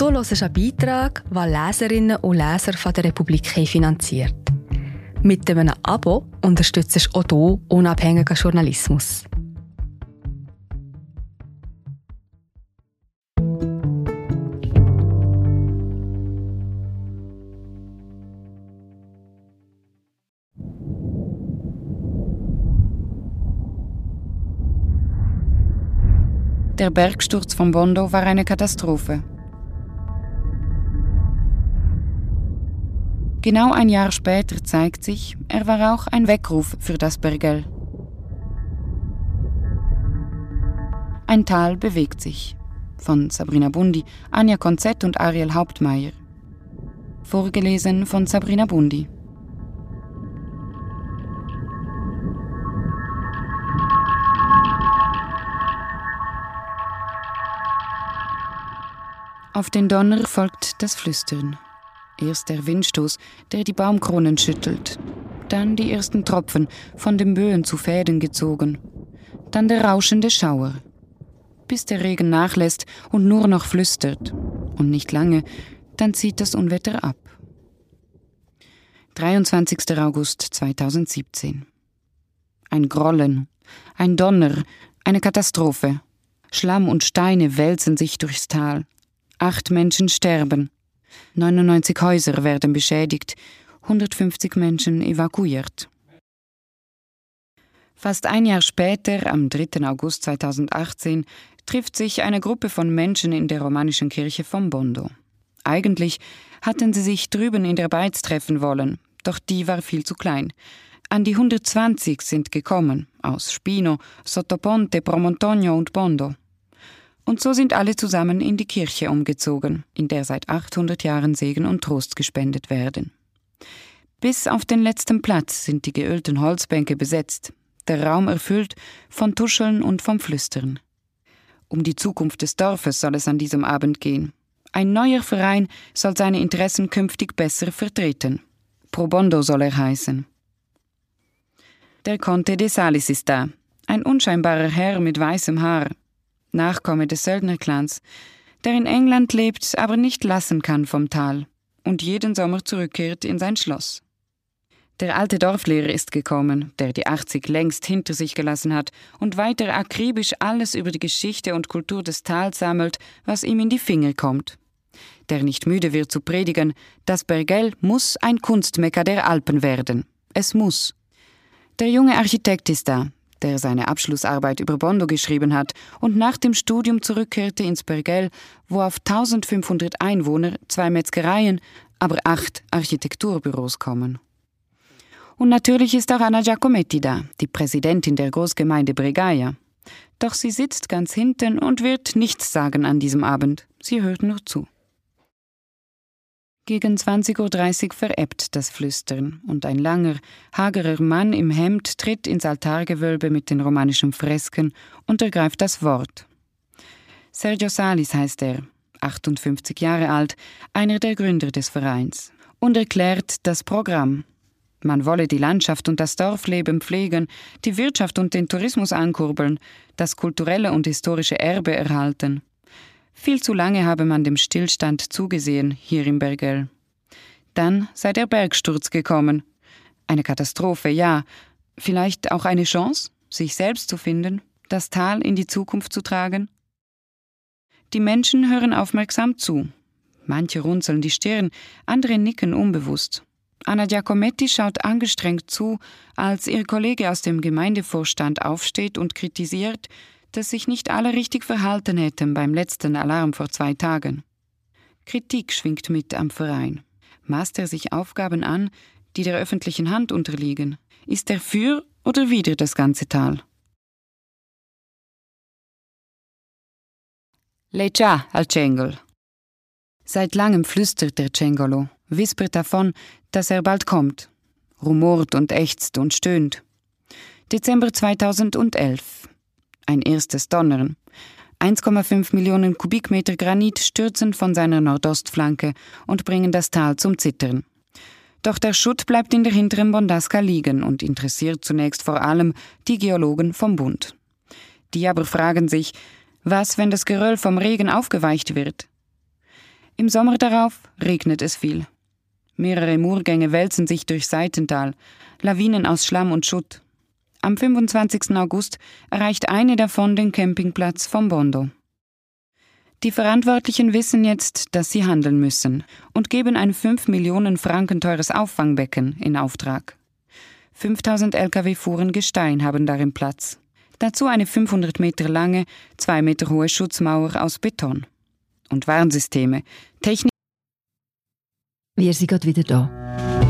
Du hörst einen Beitrag, den Leserinnen und Leser von der Republik finanziert. Mit einem Abo unterstützt du auch du unabhängigen Journalismus. Der Bergsturz von Bondo war eine Katastrophe. Genau ein Jahr später zeigt sich, er war auch ein Weckruf für das Bergell. Ein Tal bewegt sich. Von Sabrina Bundi, Anja Konzett und Ariel Hauptmeier. Vorgelesen von Sabrina Bundi. Auf den Donner folgt das Flüstern. Erst der Windstoß, der die Baumkronen schüttelt. Dann die ersten Tropfen, von den Böen zu Fäden gezogen. Dann der rauschende Schauer. Bis der Regen nachlässt und nur noch flüstert. Und nicht lange, dann zieht das Unwetter ab. 23. August 2017. Ein Grollen, ein Donner, eine Katastrophe. Schlamm und Steine wälzen sich durchs Tal. Acht Menschen sterben. 99 Häuser werden beschädigt, 150 Menschen evakuiert. Fast ein Jahr später, am 3. August 2018, trifft sich eine Gruppe von Menschen in der romanischen Kirche von Bondo. Eigentlich hatten sie sich drüben in der Beiz treffen wollen, doch die war viel zu klein. An die 120 sind gekommen, aus Spino, Sottoponte, Promontonio und Bondo. Und so sind alle zusammen in die Kirche umgezogen, in der seit 800 Jahren Segen und Trost gespendet werden. Bis auf den letzten Platz sind die geölten Holzbänke besetzt, der Raum erfüllt von Tuscheln und vom Flüstern. Um die Zukunft des Dorfes soll es an diesem Abend gehen. Ein neuer Verein soll seine Interessen künftig besser vertreten. Pro Bondo soll er heißen. Der Conte de Salis ist da, ein unscheinbarer Herr mit weißem Haar, Nachkomme des Söldnerclans, der in England lebt, aber nicht lassen kann vom Tal und jeden Sommer zurückkehrt in sein Schloss. Der alte Dorflehrer ist gekommen, der die 80 längst hinter sich gelassen hat und weiter akribisch alles über die Geschichte und Kultur des Tals sammelt, was ihm in die Finger kommt. Der nicht müde wird zu predigen, das Bergell muss ein Kunstmecker der Alpen werden. Es muss. Der junge Architekt ist da, der seine Abschlussarbeit über Bondo geschrieben hat und nach dem Studium zurückkehrte ins Bergell, wo auf 1500 Einwohner zwei Metzgereien, aber acht Architekturbüros kommen. Und natürlich ist auch Anna Giacometti da, die Präsidentin der Großgemeinde Bregaia. Doch sie sitzt ganz hinten und wird nichts sagen an diesem Abend. Sie hört nur zu. Gegen 20.30 Uhr verebbt das Flüstern und ein langer, hagerer Mann im Hemd tritt ins Altargewölbe mit den romanischen Fresken und ergreift das Wort. Sergio Salis heißt er, 58 Jahre alt, einer der Gründer des Vereins, und erklärt das Programm. Man wolle die Landschaft und das Dorfleben pflegen, die Wirtschaft und den Tourismus ankurbeln, das kulturelle und historische Erbe erhalten. Viel zu lange habe man dem Stillstand zugesehen hier im Bergell. Dann sei der Bergsturz gekommen. Eine Katastrophe, ja. Vielleicht auch eine Chance, sich selbst zu finden, das Tal in die Zukunft zu tragen? Die Menschen hören aufmerksam zu. Manche runzeln die Stirn, andere nicken unbewusst. Anna Giacometti schaut angestrengt zu, als ihr Kollege aus dem Gemeindevorstand aufsteht und kritisiert, dass sich nicht alle richtig verhalten hätten beim letzten Alarm vor zwei Tagen. Kritik schwingt mit am Verein. Maßt er sich Aufgaben an, die der öffentlichen Hand unterliegen? Ist er für oder wider das ganze Tal? Già al Cengol. Seit langem flüstert der Cengolo, wispert davon, dass er bald kommt, rumort und ächzt und stöhnt. Dezember 2011 ein erstes Donnern. 1,5 Millionen Kubikmeter Granit stürzen von seiner Nordostflanke und bringen das Tal zum Zittern. Doch der Schutt bleibt in der hinteren Bondasca liegen und interessiert zunächst vor allem die Geologen vom Bund. Die aber fragen sich, was, wenn das Geröll vom Regen aufgeweicht wird? Im Sommer darauf regnet es viel. Mehrere Murgänge wälzen sich durch Seitental, Lawinen aus Schlamm und Schutt. Am 25. August erreicht eine davon den Campingplatz von Bondo. Die Verantwortlichen wissen jetzt, dass sie handeln müssen und geben ein 5 Millionen Franken teures Auffangbecken in Auftrag. 5000 Lkw-Fuhren Gestein haben darin Platz. Dazu eine 500 Meter lange, 2 Meter hohe Schutzmauer aus Beton. Und Warnsysteme, Technik. Wir sind gerade wieder da.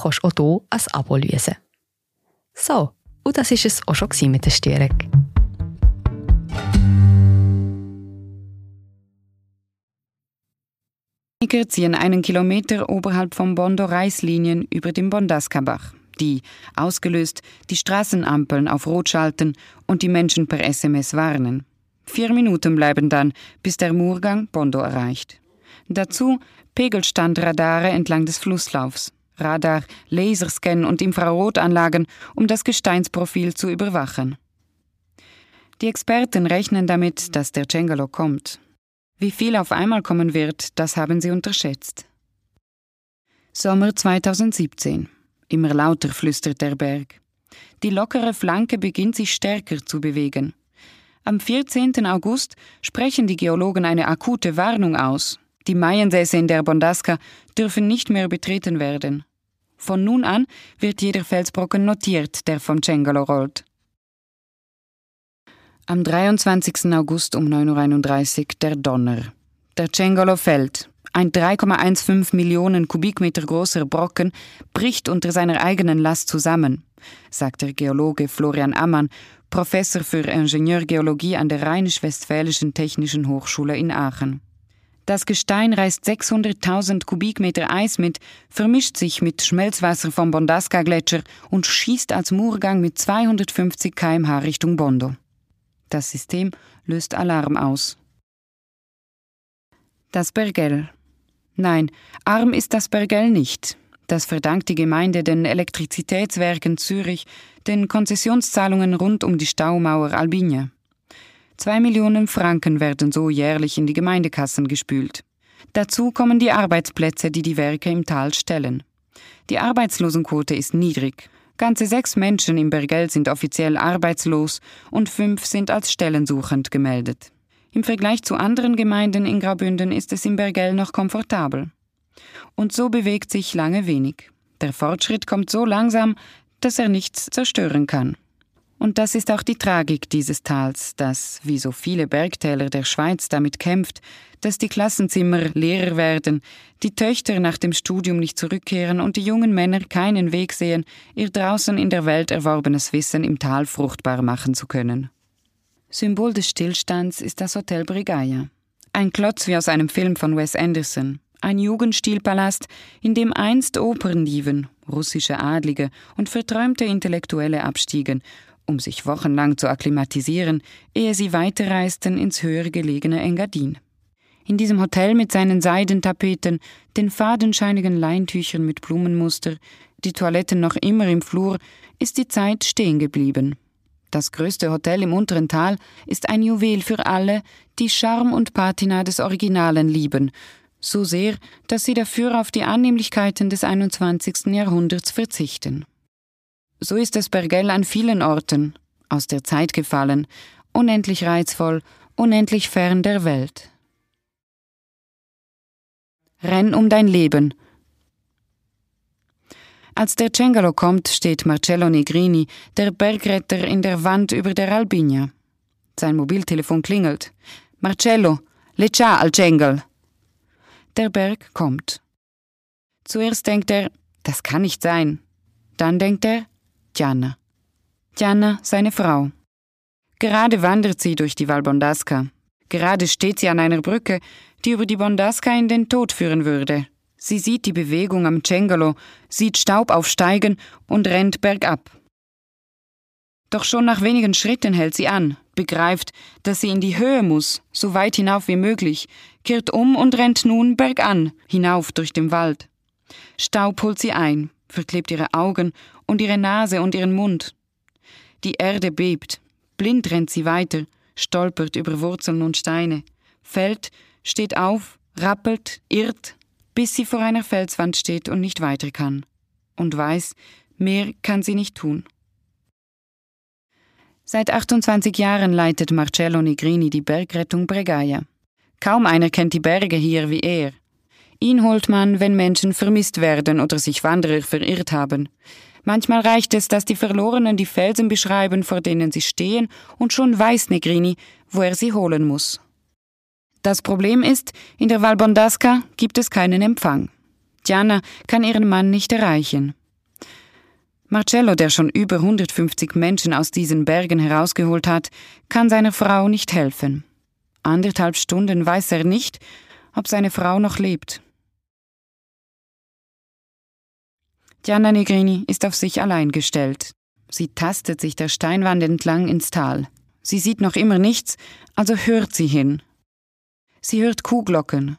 kannst du auch hier ein Abo lösen. So, und das war es auch schon mit der Störung. Techniker ziehen einen Kilometer oberhalb vom Bondo Reislinien über den Bondaska-Bach, die, ausgelöst, die Straßenampeln auf Rot schalten und die Menschen per SMS warnen. Vier Minuten bleiben dann, bis der Murgang Bondo erreicht. Dazu Pegelstandradare entlang des Flusslaufs. Radar, Laserscan und Infrarotanlagen, um das Gesteinsprofil zu überwachen. Die Experten rechnen damit, dass der Cengalo kommt. Wie viel auf einmal kommen wird, das haben sie unterschätzt. Sommer 2017. Immer lauter flüstert der Berg. Die lockere Flanke beginnt sich stärker zu bewegen. Am 14. August sprechen die Geologen eine akute Warnung aus. Die Maiensäße in der Bondaska dürfen nicht mehr betreten werden. Von nun an wird jeder Felsbrocken notiert, der vom Cengalo rollt. Am 23. August um 9.31 Uhr der Donner. Der Cengalo fällt. Ein 3,15 Millionen Kubikmeter großer Brocken bricht unter seiner eigenen Last zusammen, sagt der Geologe Florian Ammann, Professor für Ingenieurgeologie an der Rheinisch-Westfälischen Technischen Hochschule in Aachen. Das Gestein reißt 600.000 Kubikmeter Eis mit, vermischt sich mit Schmelzwasser vom Bondaska-Gletscher und schießt als Murgang mit 250 km/h Richtung Bondo. Das System löst Alarm aus. Das Bergell. Nein, arm ist das Bergell nicht. Das verdankt die Gemeinde den Elektrizitätswerken Zürich, den Konzessionszahlungen rund um die Staumauer Albinia. Zwei Millionen Franken werden so jährlich in die Gemeindekassen gespült. Dazu kommen die Arbeitsplätze, die die Werke im Tal stellen. Die Arbeitslosenquote ist niedrig. Ganze sechs Menschen im Bergell sind offiziell arbeitslos und fünf sind als stellensuchend gemeldet. Im Vergleich zu anderen Gemeinden in Graubünden ist es im Bergell noch komfortabel. Und so bewegt sich lange wenig. Der Fortschritt kommt so langsam, dass er nichts zerstören kann. Und das ist auch die Tragik dieses Tals, das, wie so viele Bergtäler der Schweiz, damit kämpft, dass die Klassenzimmer leerer werden, die Töchter nach dem Studium nicht zurückkehren und die jungen Männer keinen Weg sehen, ihr draußen in der Welt erworbenes Wissen im Tal fruchtbar machen zu können. Symbol des Stillstands ist das Hotel Brigaya. Ein Klotz wie aus einem Film von Wes Anderson. Ein Jugendstilpalast, in dem einst Operndiven, russische Adlige und verträumte Intellektuelle abstiegen um sich wochenlang zu akklimatisieren, ehe sie weiterreisten ins höher gelegene Engadin. In diesem Hotel mit seinen Seidentapeten, den fadenscheinigen Leintüchern mit Blumenmuster, die Toiletten noch immer im Flur, ist die Zeit stehen geblieben. Das größte Hotel im unteren Tal ist ein Juwel für alle, die Charme und Patina des Originalen lieben, so sehr, dass sie dafür auf die Annehmlichkeiten des 21. Jahrhunderts verzichten. So ist das Bergell an vielen Orten, aus der Zeit gefallen, unendlich reizvoll, unendlich fern der Welt. Renn um dein Leben. Als der Cengalo kommt, steht Marcello Negrini, der Bergretter, in der Wand über der Albinia. Sein Mobiltelefon klingelt. Marcello, le ciao al Cengel. Der Berg kommt. Zuerst denkt er, das kann nicht sein. Dann denkt er, Gianna. Gianna, seine Frau. Gerade wandert sie durch die Val Bondasca. Gerade steht sie an einer Brücke, die über die Bondasca in den Tod führen würde. Sie sieht die Bewegung am Cengalo, sieht Staub aufsteigen und rennt bergab. Doch schon nach wenigen Schritten hält sie an, begreift, dass sie in die Höhe muss, so weit hinauf wie möglich, kehrt um und rennt nun bergan, hinauf durch den Wald. Staub holt sie ein, verklebt ihre Augen und ihre Nase und ihren Mund. Die Erde bebt, blind rennt sie weiter, stolpert über Wurzeln und Steine, fällt, steht auf, rappelt, irrt, bis sie vor einer Felswand steht und nicht weiter kann. Und weiß, mehr kann sie nicht tun. Seit 28 Jahren leitet Marcello Negrini die Bergrettung Bregaia. Kaum einer kennt die Berge hier wie er. Ihn holt man, wenn Menschen vermisst werden oder sich Wanderer verirrt haben. Manchmal reicht es, dass die Verlorenen die Felsen beschreiben, vor denen sie stehen, und schon weiß Negrini, wo er sie holen muss. Das Problem ist, in der Val Bondasca gibt es keinen Empfang. Diana kann ihren Mann nicht erreichen. Marcello, der schon über 150 Menschen aus diesen Bergen herausgeholt hat, kann seiner Frau nicht helfen. Anderthalb Stunden weiß er nicht, ob seine Frau noch lebt. Gianna Negrini ist auf sich allein gestellt. Sie tastet sich der Steinwand entlang ins Tal. Sie sieht noch immer nichts, also hört sie hin. Sie hört Kuhglocken.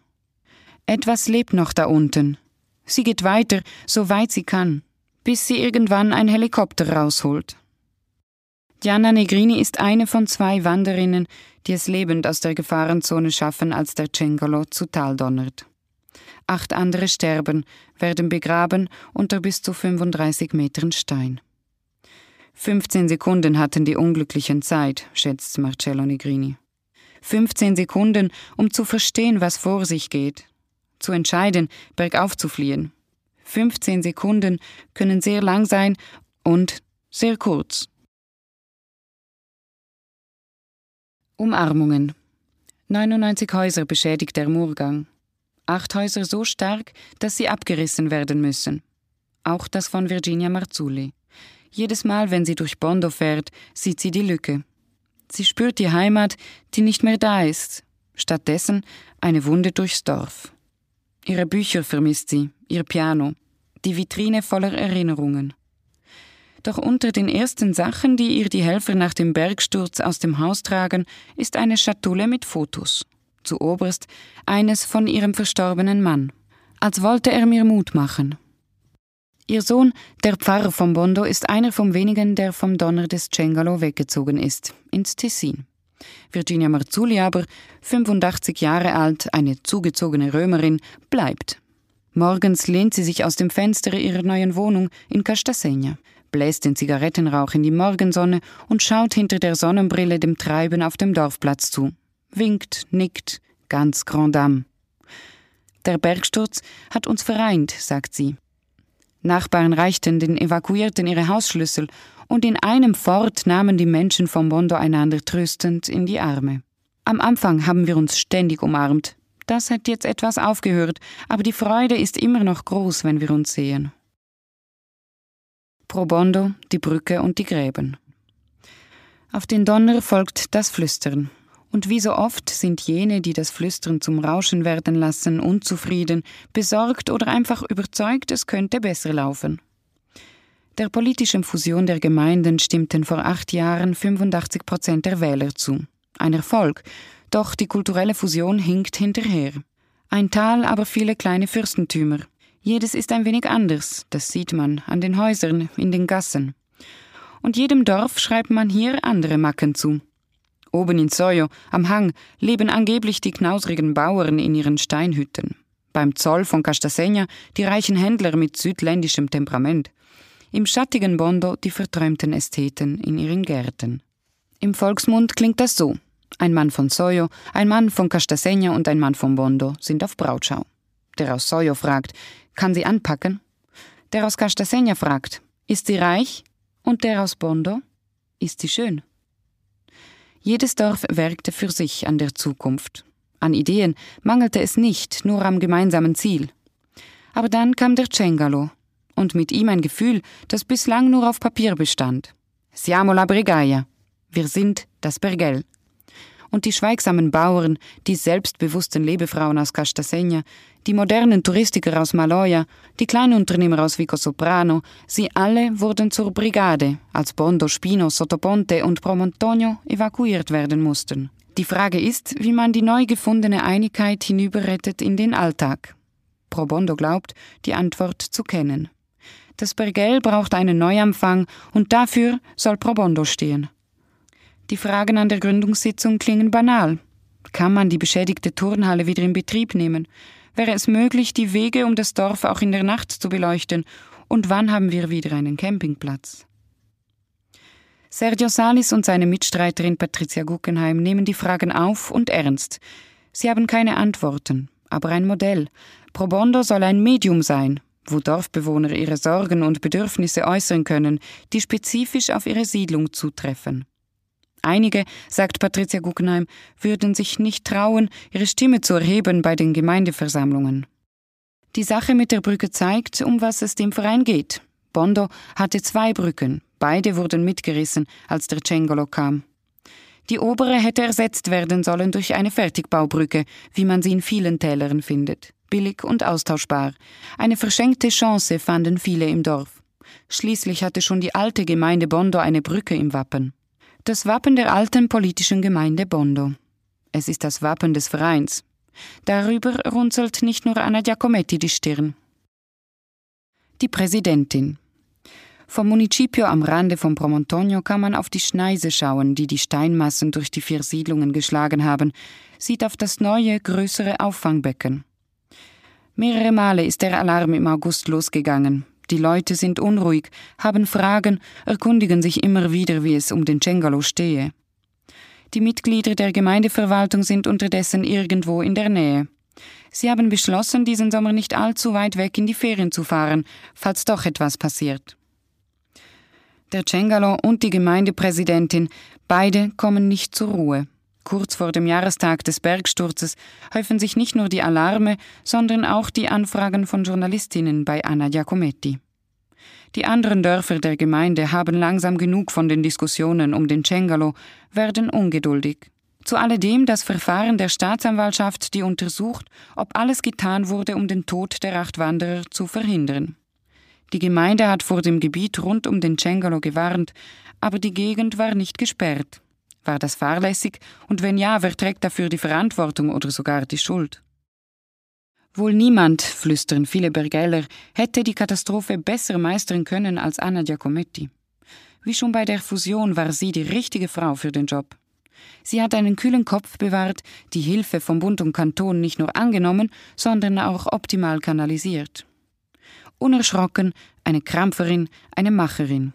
Etwas lebt noch da unten. Sie geht weiter, so weit sie kann, bis sie irgendwann ein Helikopter rausholt. Gianna Negrini ist eine von zwei Wanderinnen, die es lebend aus der Gefahrenzone schaffen, als der Cengolo zu Tal donnert. Acht andere sterben, werden begraben unter bis zu 35 Metern Stein. 15 Sekunden hatten die Unglücklichen Zeit, schätzt Marcello Negrini. 15 Sekunden, um zu verstehen, was vor sich geht, zu entscheiden, bergauf zu fliehen. 15 Sekunden können sehr lang sein und sehr kurz. Umarmungen. 99 Häuser beschädigt der Murgang acht Häuser so stark, dass sie abgerissen werden müssen. Auch das von Virginia Marzulli. Jedes Mal, wenn sie durch Bondo fährt, sieht sie die Lücke. Sie spürt die Heimat, die nicht mehr da ist. Stattdessen eine Wunde durchs Dorf. Ihre Bücher vermisst sie, ihr Piano, die Vitrine voller Erinnerungen. Doch unter den ersten Sachen, die ihr die Helfer nach dem Bergsturz aus dem Haus tragen, ist eine Schatulle mit Fotos zu oberst eines von ihrem verstorbenen Mann, als wollte er mir Mut machen. Ihr Sohn, der Pfarrer von Bondo, ist einer von wenigen, der vom Donner des Cengalo weggezogen ist, ins Tessin. Virginia Marzulli aber, 85 Jahre alt, eine zugezogene Römerin, bleibt. Morgens lehnt sie sich aus dem Fenster ihrer neuen Wohnung in Castasegna, bläst den Zigarettenrauch in die Morgensonne und schaut hinter der Sonnenbrille dem Treiben auf dem Dorfplatz zu winkt, nickt, ganz Grand Dame. Der Bergsturz hat uns vereint, sagt sie. Nachbarn reichten den Evakuierten ihre Hausschlüssel und in einem Fort nahmen die Menschen vom Bondo einander tröstend in die Arme. Am Anfang haben wir uns ständig umarmt. Das hat jetzt etwas aufgehört, aber die Freude ist immer noch groß, wenn wir uns sehen. Pro Bondo, die Brücke und die Gräben. Auf den Donner folgt das Flüstern. Und wie so oft sind jene, die das Flüstern zum Rauschen werden lassen, unzufrieden, besorgt oder einfach überzeugt, es könnte besser laufen. Der politischen Fusion der Gemeinden stimmten vor acht Jahren 85 Prozent der Wähler zu. Ein Erfolg, doch die kulturelle Fusion hinkt hinterher. Ein Tal, aber viele kleine Fürstentümer. Jedes ist ein wenig anders, das sieht man an den Häusern, in den Gassen. Und jedem Dorf schreibt man hier andere Macken zu. Oben in Soyo, am Hang, leben angeblich die knausrigen Bauern in ihren Steinhütten. Beim Zoll von Castasegna die reichen Händler mit südländischem Temperament. Im schattigen Bondo die verträumten Ästheten in ihren Gärten. Im Volksmund klingt das so. Ein Mann von Soyo, ein Mann von Castasegna und ein Mann von Bondo sind auf Brautschau. Der aus Soyo fragt, kann sie anpacken? Der aus Castasegna fragt, ist sie reich? Und der aus Bondo, ist sie schön? Jedes Dorf werkte für sich an der Zukunft. An Ideen mangelte es nicht, nur am gemeinsamen Ziel. Aber dann kam der Cengalo und mit ihm ein Gefühl, das bislang nur auf Papier bestand. Siamo la Bregaia. Wir sind das Bergell. Und die schweigsamen Bauern, die selbstbewussten Lebefrauen aus Castasegna, die modernen Touristiker aus Maloja, die Kleinunternehmer aus Vico Soprano, sie alle wurden zur Brigade, als Bondo, Spino, Sottoponte und Promontonio evakuiert werden mussten. Die Frage ist, wie man die neu gefundene Einigkeit hinüberrettet in den Alltag. Probondo glaubt, die Antwort zu kennen. Das Bergell braucht einen Neuanfang und dafür soll Probondo stehen. Die Fragen an der Gründungssitzung klingen banal. Kann man die beschädigte Turnhalle wieder in Betrieb nehmen? Wäre es möglich, die Wege um das Dorf auch in der Nacht zu beleuchten? Und wann haben wir wieder einen Campingplatz? Sergio Salis und seine Mitstreiterin Patricia Guggenheim nehmen die Fragen auf und ernst. Sie haben keine Antworten, aber ein Modell. Probondo soll ein Medium sein, wo Dorfbewohner ihre Sorgen und Bedürfnisse äußern können, die spezifisch auf ihre Siedlung zutreffen. Einige, sagt Patricia Guggenheim, würden sich nicht trauen, ihre Stimme zu erheben bei den Gemeindeversammlungen. Die Sache mit der Brücke zeigt, um was es dem Verein geht. Bondo hatte zwei Brücken, beide wurden mitgerissen, als der Cengolo kam. Die obere hätte ersetzt werden sollen durch eine Fertigbaubrücke, wie man sie in vielen Tälern findet. Billig und austauschbar. Eine verschenkte Chance fanden viele im Dorf. Schließlich hatte schon die alte Gemeinde Bondo eine Brücke im Wappen das Wappen der alten politischen Gemeinde Bondo. Es ist das Wappen des Vereins. Darüber runzelt nicht nur Anna Giacometti die Stirn. Die Präsidentin. Vom Municipio am Rande von Promontonio kann man auf die Schneise schauen, die die Steinmassen durch die vier Siedlungen geschlagen haben, sieht auf das neue, größere Auffangbecken. Mehrere Male ist der Alarm im August losgegangen. Die Leute sind unruhig, haben Fragen, erkundigen sich immer wieder, wie es um den Cengalo stehe. Die Mitglieder der Gemeindeverwaltung sind unterdessen irgendwo in der Nähe. Sie haben beschlossen, diesen Sommer nicht allzu weit weg in die Ferien zu fahren, falls doch etwas passiert. Der Cengalo und die Gemeindepräsidentin, beide kommen nicht zur Ruhe. Kurz vor dem Jahrestag des Bergsturzes häufen sich nicht nur die Alarme, sondern auch die Anfragen von Journalistinnen bei Anna Giacometti. Die anderen Dörfer der Gemeinde haben langsam genug von den Diskussionen um den Cengalo, werden ungeduldig. Zu alledem das Verfahren der Staatsanwaltschaft, die untersucht, ob alles getan wurde, um den Tod der acht Wanderer zu verhindern. Die Gemeinde hat vor dem Gebiet rund um den Cengalo gewarnt, aber die Gegend war nicht gesperrt. War das fahrlässig? Und wenn ja, wer trägt dafür die Verantwortung oder sogar die Schuld? Wohl niemand, flüstern viele Bergeller, hätte die Katastrophe besser meistern können als Anna Giacometti. Wie schon bei der Fusion war sie die richtige Frau für den Job. Sie hat einen kühlen Kopf bewahrt, die Hilfe von Bund und Kanton nicht nur angenommen, sondern auch optimal kanalisiert. Unerschrocken, eine Krampferin, eine Macherin.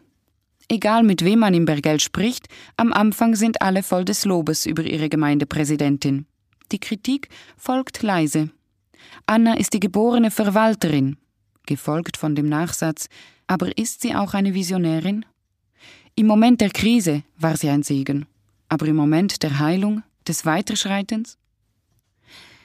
Egal mit wem man im Bergell spricht, am Anfang sind alle voll des Lobes über ihre Gemeindepräsidentin. Die Kritik folgt leise. Anna ist die geborene Verwalterin, gefolgt von dem Nachsatz, aber ist sie auch eine Visionärin? Im Moment der Krise war sie ein Segen, aber im Moment der Heilung, des Weiterschreitens?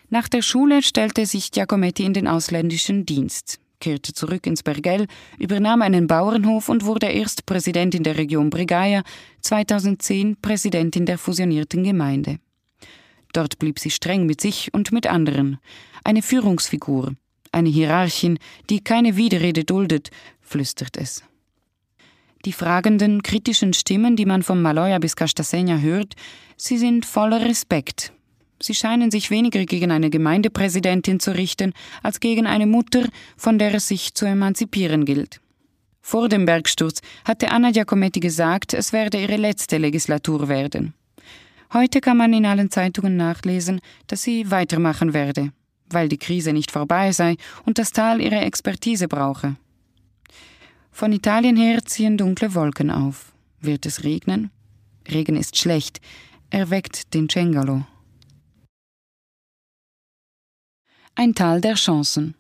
Nach der Schule stellte sich Giacometti in den ausländischen Dienst kehrte zurück ins Bergell, übernahm einen Bauernhof und wurde erst Präsidentin der Region Bregaia, 2010 Präsidentin der fusionierten Gemeinde. Dort blieb sie streng mit sich und mit anderen, eine Führungsfigur, eine Hierarchin, die keine Widerrede duldet, flüstert es. Die fragenden, kritischen Stimmen, die man von Maloja bis Castasegna hört, sie sind voller Respekt, Sie scheinen sich weniger gegen eine Gemeindepräsidentin zu richten, als gegen eine Mutter, von der es sich zu emanzipieren gilt. Vor dem Bergsturz hatte Anna Giacometti gesagt, es werde ihre letzte Legislatur werden. Heute kann man in allen Zeitungen nachlesen, dass sie weitermachen werde, weil die Krise nicht vorbei sei und das Tal ihre Expertise brauche. Von Italien her ziehen dunkle Wolken auf. Wird es regnen? Regen ist schlecht. Er weckt den Cengalo. Ein Tal der Chancen.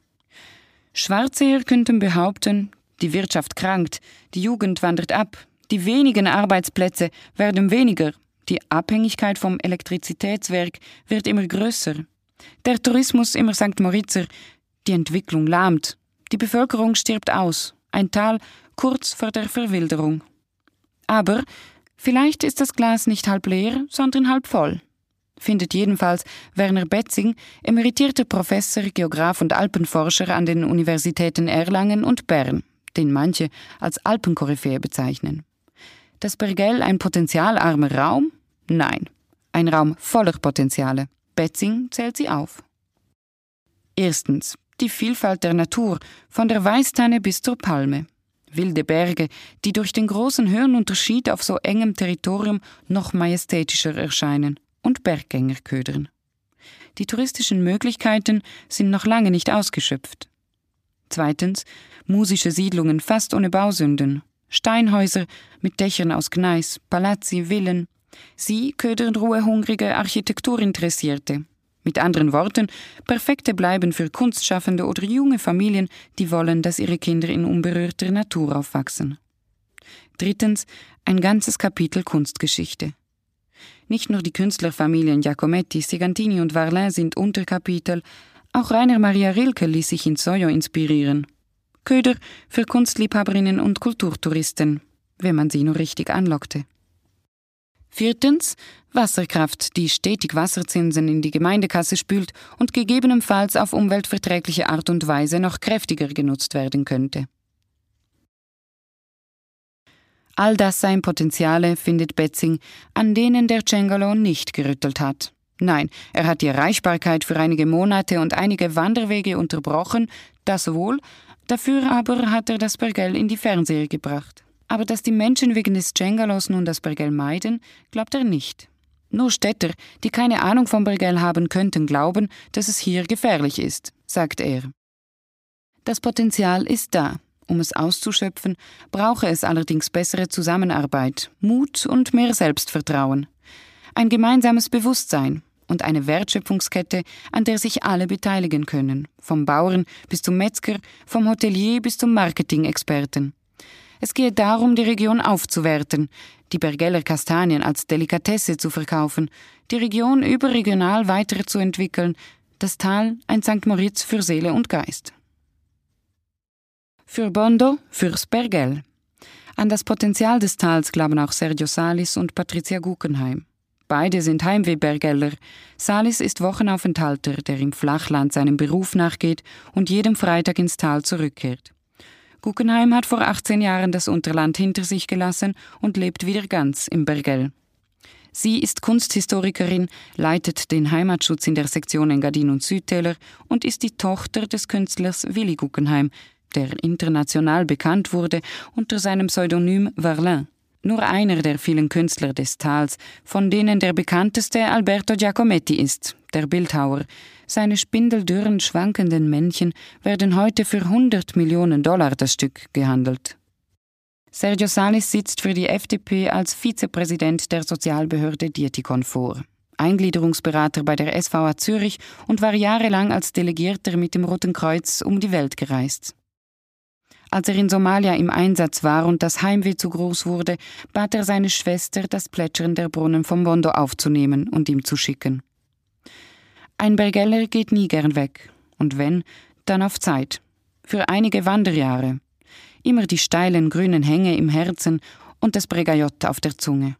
Schwarzseher könnten behaupten, die Wirtschaft krankt, die Jugend wandert ab, die wenigen Arbeitsplätze werden weniger, die Abhängigkeit vom Elektrizitätswerk wird immer größer, der Tourismus immer St. Moritzer, die Entwicklung lahmt, die Bevölkerung stirbt aus, ein Tal kurz vor der Verwilderung. Aber Vielleicht ist das Glas nicht halb leer, sondern halb voll. Findet jedenfalls Werner Betzing, emeritierter Professor, Geograf und Alpenforscher an den Universitäten Erlangen und Bern, den manche als Alpenkoryphäe bezeichnen. Das Bergell ein potenzialarmer Raum? Nein, ein Raum voller Potenziale. Betzing zählt sie auf. Erstens die Vielfalt der Natur, von der Weißtanne bis zur Palme. Wilde Berge, die durch den großen Höhenunterschied auf so engem Territorium noch majestätischer erscheinen und Berggänger ködern. Die touristischen Möglichkeiten sind noch lange nicht ausgeschöpft. Zweitens musische Siedlungen fast ohne Bausünden, Steinhäuser mit Dächern aus Gneis, Palazzi, Villen. Sie ködern ruhehungrige Architekturinteressierte, mit anderen Worten, perfekte bleiben für Kunstschaffende oder junge Familien, die wollen, dass ihre Kinder in unberührter Natur aufwachsen. Drittens, ein ganzes Kapitel Kunstgeschichte. Nicht nur die Künstlerfamilien Giacometti, Segantini und Varlin sind Unterkapitel, auch Rainer Maria Rilke ließ sich in Sojo inspirieren. Köder für Kunstliebhaberinnen und Kulturtouristen, wenn man sie nur richtig anlockte. Viertens Wasserkraft, die stetig Wasserzinsen in die Gemeindekasse spült und gegebenenfalls auf umweltverträgliche Art und Weise noch kräftiger genutzt werden könnte. All das seien Potenziale, findet Betzing, an denen der Cengalo nicht gerüttelt hat. Nein, er hat die Erreichbarkeit für einige Monate und einige Wanderwege unterbrochen, das wohl, dafür aber hat er das Bergell in die Fernseher gebracht. Aber dass die Menschen wegen des Cengalos nun das Bergell meiden, glaubt er nicht. Nur Städter, die keine Ahnung vom Bergell haben, könnten glauben, dass es hier gefährlich ist, sagt er. Das Potenzial ist da. Um es auszuschöpfen, brauche es allerdings bessere Zusammenarbeit, Mut und mehr Selbstvertrauen. Ein gemeinsames Bewusstsein und eine Wertschöpfungskette, an der sich alle beteiligen können, vom Bauern bis zum Metzger, vom Hotelier bis zum Marketing-Experten. Es gehe darum, die Region aufzuwerten, die Bergeller Kastanien als Delikatesse zu verkaufen, die Region überregional weiterzuentwickeln, das Tal ein St. Moritz für Seele und Geist. Für Bondo, fürs Bergell. An das Potenzial des Tals glauben auch Sergio Salis und Patricia Guggenheim. Beide sind Heimweh-Bergeller. Salis ist Wochenaufenthalter, der im Flachland seinem Beruf nachgeht und jedem Freitag ins Tal zurückkehrt. Guggenheim hat vor 18 Jahren das Unterland hinter sich gelassen und lebt wieder ganz im Bergell. Sie ist Kunsthistorikerin, leitet den Heimatschutz in der Sektion Engadin und Südtäler und ist die Tochter des Künstlers Willi Guggenheim, der international bekannt wurde unter seinem Pseudonym Varlin. Nur einer der vielen Künstler des Tals, von denen der bekannteste Alberto Giacometti ist, der Bildhauer, seine spindeldürren, schwankenden Männchen werden heute für 100 Millionen Dollar das Stück gehandelt. Sergio Salis sitzt für die FDP als Vizepräsident der Sozialbehörde Dietikon vor. Eingliederungsberater bei der SVA Zürich und war jahrelang als Delegierter mit dem Roten Kreuz um die Welt gereist. Als er in Somalia im Einsatz war und das Heimweh zu groß wurde, bat er seine Schwester, das Plätschern der Brunnen vom Bondo aufzunehmen und ihm zu schicken. Ein Bergeller geht nie gern weg. Und wenn, dann auf Zeit. Für einige Wanderjahre. Immer die steilen grünen Hänge im Herzen und das Bregajott auf der Zunge.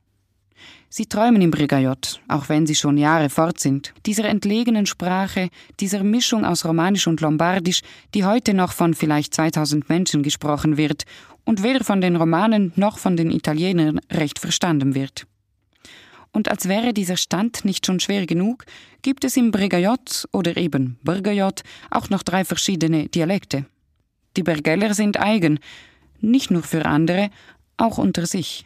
Sie träumen im Bregajott, auch wenn sie schon Jahre fort sind, dieser entlegenen Sprache, dieser Mischung aus Romanisch und Lombardisch, die heute noch von vielleicht 2000 Menschen gesprochen wird und weder von den Romanen noch von den Italienern recht verstanden wird. Und als wäre dieser Stand nicht schon schwer genug, gibt es im Bregajot oder eben Bergajot auch noch drei verschiedene Dialekte. Die Bergeller sind eigen, nicht nur für andere, auch unter sich.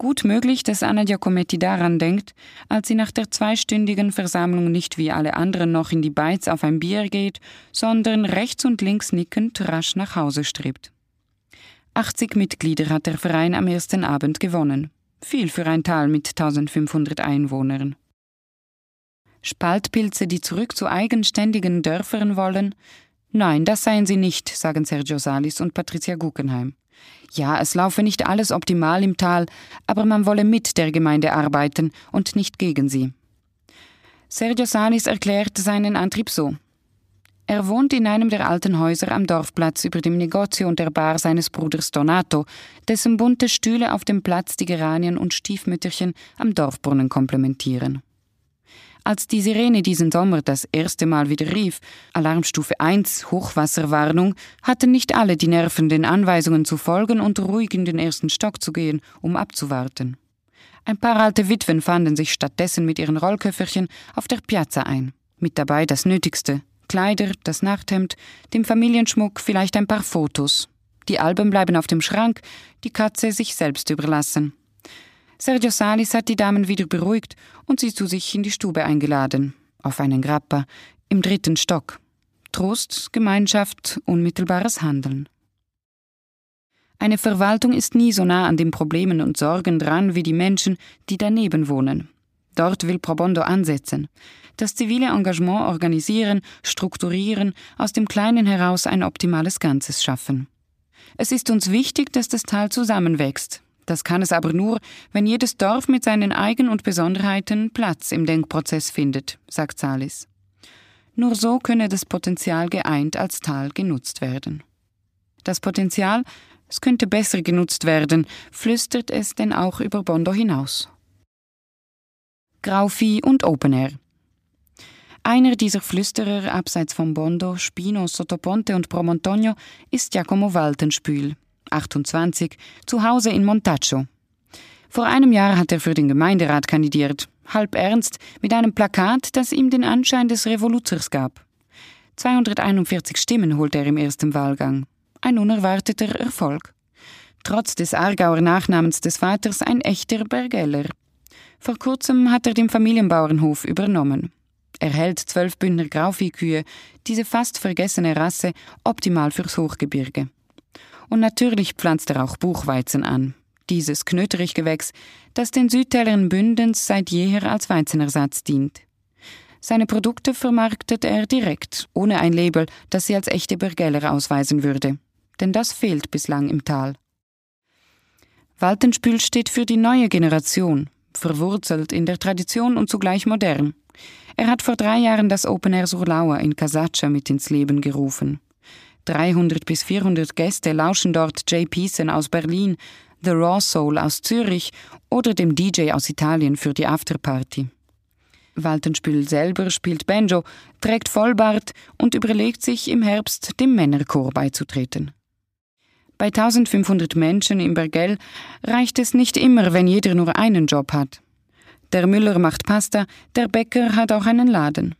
Gut möglich, dass Anna Giacometti daran denkt, als sie nach der zweistündigen Versammlung nicht wie alle anderen noch in die Beiz auf ein Bier geht, sondern rechts und links nickend rasch nach Hause strebt. 80 Mitglieder hat der Verein am ersten Abend gewonnen. Viel für ein Tal mit 1500 Einwohnern. Spaltpilze, die zurück zu eigenständigen Dörfern wollen? Nein, das seien sie nicht, sagen Sergio Salis und Patricia Guggenheim. Ja, es laufe nicht alles optimal im Tal, aber man wolle mit der Gemeinde arbeiten und nicht gegen sie. Sergio Salis erklärt seinen Antrieb so. Er wohnt in einem der alten Häuser am Dorfplatz über dem Negozio und der Bar seines Bruders Donato, dessen bunte Stühle auf dem Platz die Geranien und Stiefmütterchen am Dorfbrunnen komplementieren. Als die Sirene diesen Sommer das erste Mal wieder rief, Alarmstufe 1, Hochwasserwarnung, hatten nicht alle die Nerven, den Anweisungen zu folgen und ruhig in den ersten Stock zu gehen, um abzuwarten. Ein paar alte Witwen fanden sich stattdessen mit ihren Rollköfferchen auf der Piazza ein. Mit dabei das Nötigste, Kleider, das Nachthemd, dem Familienschmuck, vielleicht ein paar Fotos. Die Alben bleiben auf dem Schrank, die Katze sich selbst überlassen. Sergio Salis hat die Damen wieder beruhigt und sie zu sich in die Stube eingeladen, auf einen Grappa, im dritten Stock. Trost, Gemeinschaft, unmittelbares Handeln. Eine Verwaltung ist nie so nah an den Problemen und Sorgen dran wie die Menschen, die daneben wohnen. Dort will Probondo ansetzen das zivile Engagement organisieren, strukturieren, aus dem Kleinen heraus ein optimales Ganzes schaffen. Es ist uns wichtig, dass das Tal zusammenwächst. Das kann es aber nur, wenn jedes Dorf mit seinen Eigen- und Besonderheiten Platz im Denkprozess findet, sagt Salis. Nur so könne das Potenzial geeint als Tal genutzt werden. Das Potenzial, es könnte besser genutzt werden, flüstert es denn auch über Bondo hinaus. Grauvieh und Open Air. Einer dieser Flüsterer abseits von Bondo, Spino, Sottoponte und Promontonio ist Giacomo Waltenspül, 28, zu Hause in Montaccio. Vor einem Jahr hat er für den Gemeinderat kandidiert, halb ernst, mit einem Plakat, das ihm den Anschein des Revoluzers gab. 241 Stimmen holte er im ersten Wahlgang. Ein unerwarteter Erfolg. Trotz des Aargauer Nachnamens des Vaters ein echter Bergeller. Vor kurzem hat er den Familienbauernhof übernommen. Er hält zwölf Bündner Grauviehkühe, diese fast vergessene Rasse, optimal fürs Hochgebirge. Und natürlich pflanzt er auch Buchweizen an. Dieses Knöterichgewächs, das den Südtälern Bündens seit jeher als Weizenersatz dient. Seine Produkte vermarktet er direkt, ohne ein Label, das sie als echte Bergeller ausweisen würde. Denn das fehlt bislang im Tal. Waltenspül steht für die neue Generation, verwurzelt in der Tradition und zugleich modern. Er hat vor drei Jahren das Open Air Surlauer in Casaccia mit ins Leben gerufen. 300 bis 400 Gäste lauschen dort Jay Peason aus Berlin, The Raw Soul aus Zürich oder dem DJ aus Italien für die Afterparty. Waltenspül selber spielt Banjo, trägt Vollbart und überlegt sich im Herbst dem Männerchor beizutreten. Bei 1500 Menschen im Bergell reicht es nicht immer, wenn jeder nur einen Job hat. Der Müller macht Pasta, der Bäcker hat auch einen Laden.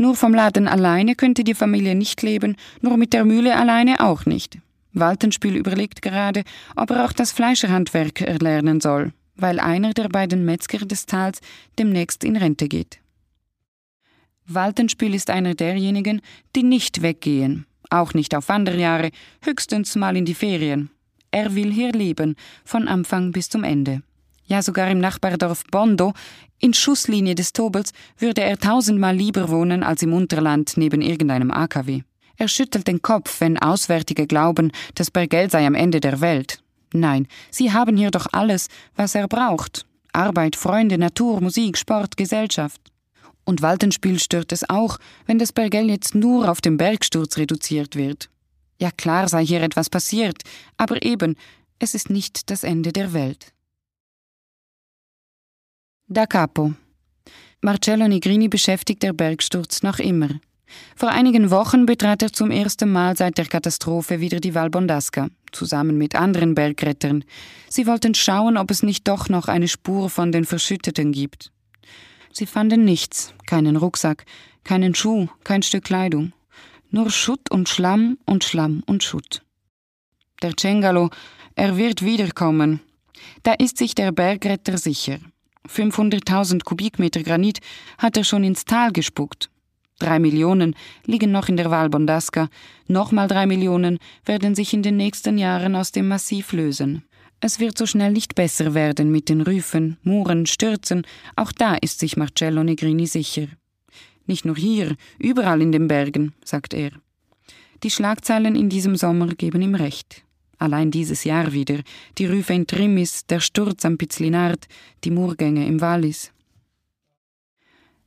Nur vom Laden alleine könnte die Familie nicht leben, nur mit der Mühle alleine auch nicht. Waltenspiel überlegt gerade, ob er auch das Fleischerhandwerk erlernen soll, weil einer der beiden Metzger des Tals demnächst in Rente geht. Waltenspiel ist einer derjenigen, die nicht weggehen, auch nicht auf Wanderjahre, höchstens mal in die Ferien. Er will hier leben, von Anfang bis zum Ende ja sogar im Nachbardorf Bondo, in Schusslinie des Tobels, würde er tausendmal lieber wohnen als im Unterland neben irgendeinem AKW. Er schüttelt den Kopf, wenn Auswärtige glauben, das Bergell sei am Ende der Welt. Nein, sie haben hier doch alles, was er braucht. Arbeit, Freunde, Natur, Musik, Sport, Gesellschaft. Und Waltenspiel stört es auch, wenn das Bergell jetzt nur auf den Bergsturz reduziert wird. Ja klar sei hier etwas passiert, aber eben, es ist nicht das Ende der Welt. Da Capo. Marcello Negrini beschäftigt der Bergsturz noch immer. Vor einigen Wochen betrat er zum ersten Mal seit der Katastrophe wieder die Val Bondasca, zusammen mit anderen Bergrettern. Sie wollten schauen, ob es nicht doch noch eine Spur von den Verschütteten gibt. Sie fanden nichts, keinen Rucksack, keinen Schuh, kein Stück Kleidung. Nur Schutt und Schlamm und Schlamm und Schutt. Der Cengalo, er wird wiederkommen. Da ist sich der Bergretter sicher. 500.000 Kubikmeter Granit hat er schon ins Tal gespuckt. Drei Millionen liegen noch in der Valbondaska, nochmal drei Millionen werden sich in den nächsten Jahren aus dem Massiv lösen. Es wird so schnell nicht besser werden mit den Rüfen, Muren, Stürzen, auch da ist sich Marcello Negrini sicher. Nicht nur hier, überall in den Bergen, sagt er. Die Schlagzeilen in diesem Sommer geben ihm recht allein dieses Jahr wieder, die Rüfe in Trimis, der Sturz am Pizlinard, die Murgänge im Wallis.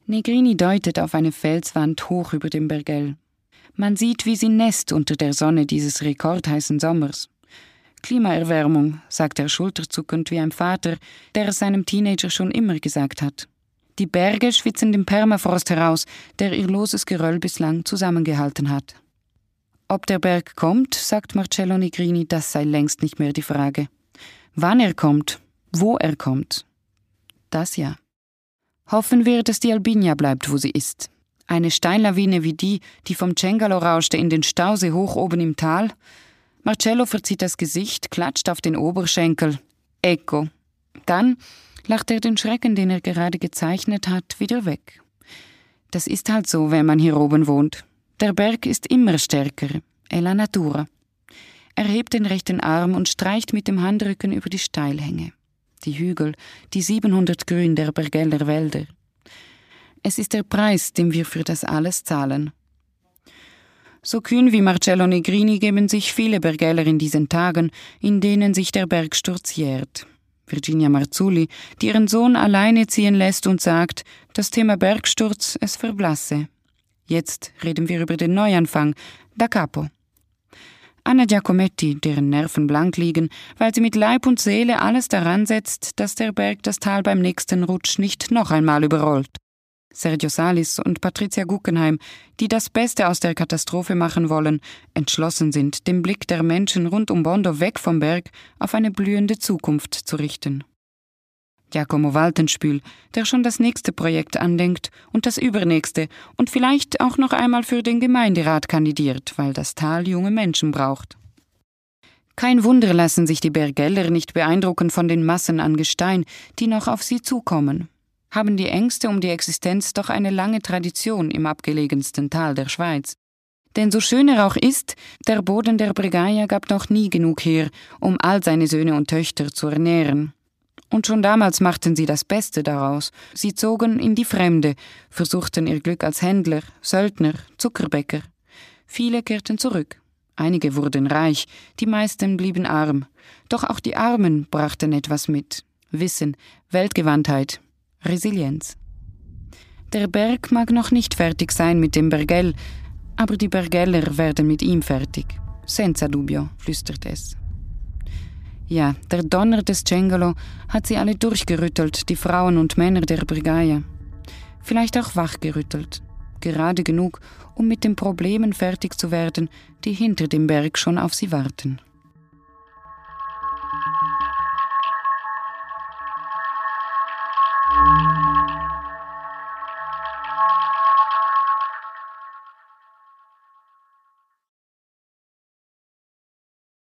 Negrini deutet auf eine Felswand hoch über dem Bergell. Man sieht, wie sie nässt unter der Sonne dieses rekordheißen Sommers. Klimaerwärmung, sagt er schulterzuckend wie ein Vater, der es seinem Teenager schon immer gesagt hat. Die Berge schwitzen den Permafrost heraus, der ihr loses Geröll bislang zusammengehalten hat. Ob der Berg kommt, sagt Marcello Negrini, das sei längst nicht mehr die Frage. Wann er kommt, wo er kommt. Das ja. Hoffen wir, dass die Albinia bleibt, wo sie ist. Eine Steinlawine wie die, die vom Cengalo rauschte in den Stausee hoch oben im Tal, Marcello verzieht das Gesicht, klatscht auf den Oberschenkel. Ecco. Dann lacht er den Schrecken, den er gerade gezeichnet hat, wieder weg. Das ist halt so, wenn man hier oben wohnt. Der Berg ist immer stärker. È la natura. Er hebt den rechten Arm und streicht mit dem Handrücken über die Steilhänge. Die Hügel, die 700 Grün der Bergeller Wälder. Es ist der Preis, den wir für das alles zahlen. So kühn wie Marcello Negrini geben sich viele Bergeller in diesen Tagen, in denen sich der Bergsturz jährt. Virginia Marzulli, die ihren Sohn alleine ziehen lässt und sagt, das Thema Bergsturz es verblasse. Jetzt reden wir über den Neuanfang, da capo. Anna Giacometti, deren Nerven blank liegen, weil sie mit Leib und Seele alles daran setzt, dass der Berg das Tal beim nächsten Rutsch nicht noch einmal überrollt. Sergio Salis und Patricia Guggenheim, die das Beste aus der Katastrophe machen wollen, entschlossen sind, den Blick der Menschen rund um Bondo weg vom Berg auf eine blühende Zukunft zu richten. Giacomo Waltenspül, der schon das nächste Projekt andenkt und das übernächste und vielleicht auch noch einmal für den Gemeinderat kandidiert, weil das Tal junge Menschen braucht. Kein Wunder lassen sich die Bergeller nicht beeindrucken von den Massen an Gestein, die noch auf sie zukommen haben die Ängste um die Existenz doch eine lange Tradition im abgelegensten Tal der Schweiz. Denn so schön er auch ist, der Boden der Bregaia gab noch nie genug her, um all seine Söhne und Töchter zu ernähren. Und schon damals machten sie das Beste daraus. Sie zogen in die Fremde, versuchten ihr Glück als Händler, Söldner, Zuckerbäcker. Viele kehrten zurück. Einige wurden reich, die meisten blieben arm. Doch auch die Armen brachten etwas mit. Wissen, Weltgewandtheit, Resilienz. Der Berg mag noch nicht fertig sein mit dem Bergell, aber die Bergeller werden mit ihm fertig. Senza dubbio, flüstert es. Ja, der Donner des Cengalo hat sie alle durchgerüttelt, die Frauen und Männer der Brigade. Vielleicht auch wachgerüttelt. Gerade genug, um mit den Problemen fertig zu werden, die hinter dem Berg schon auf sie warten.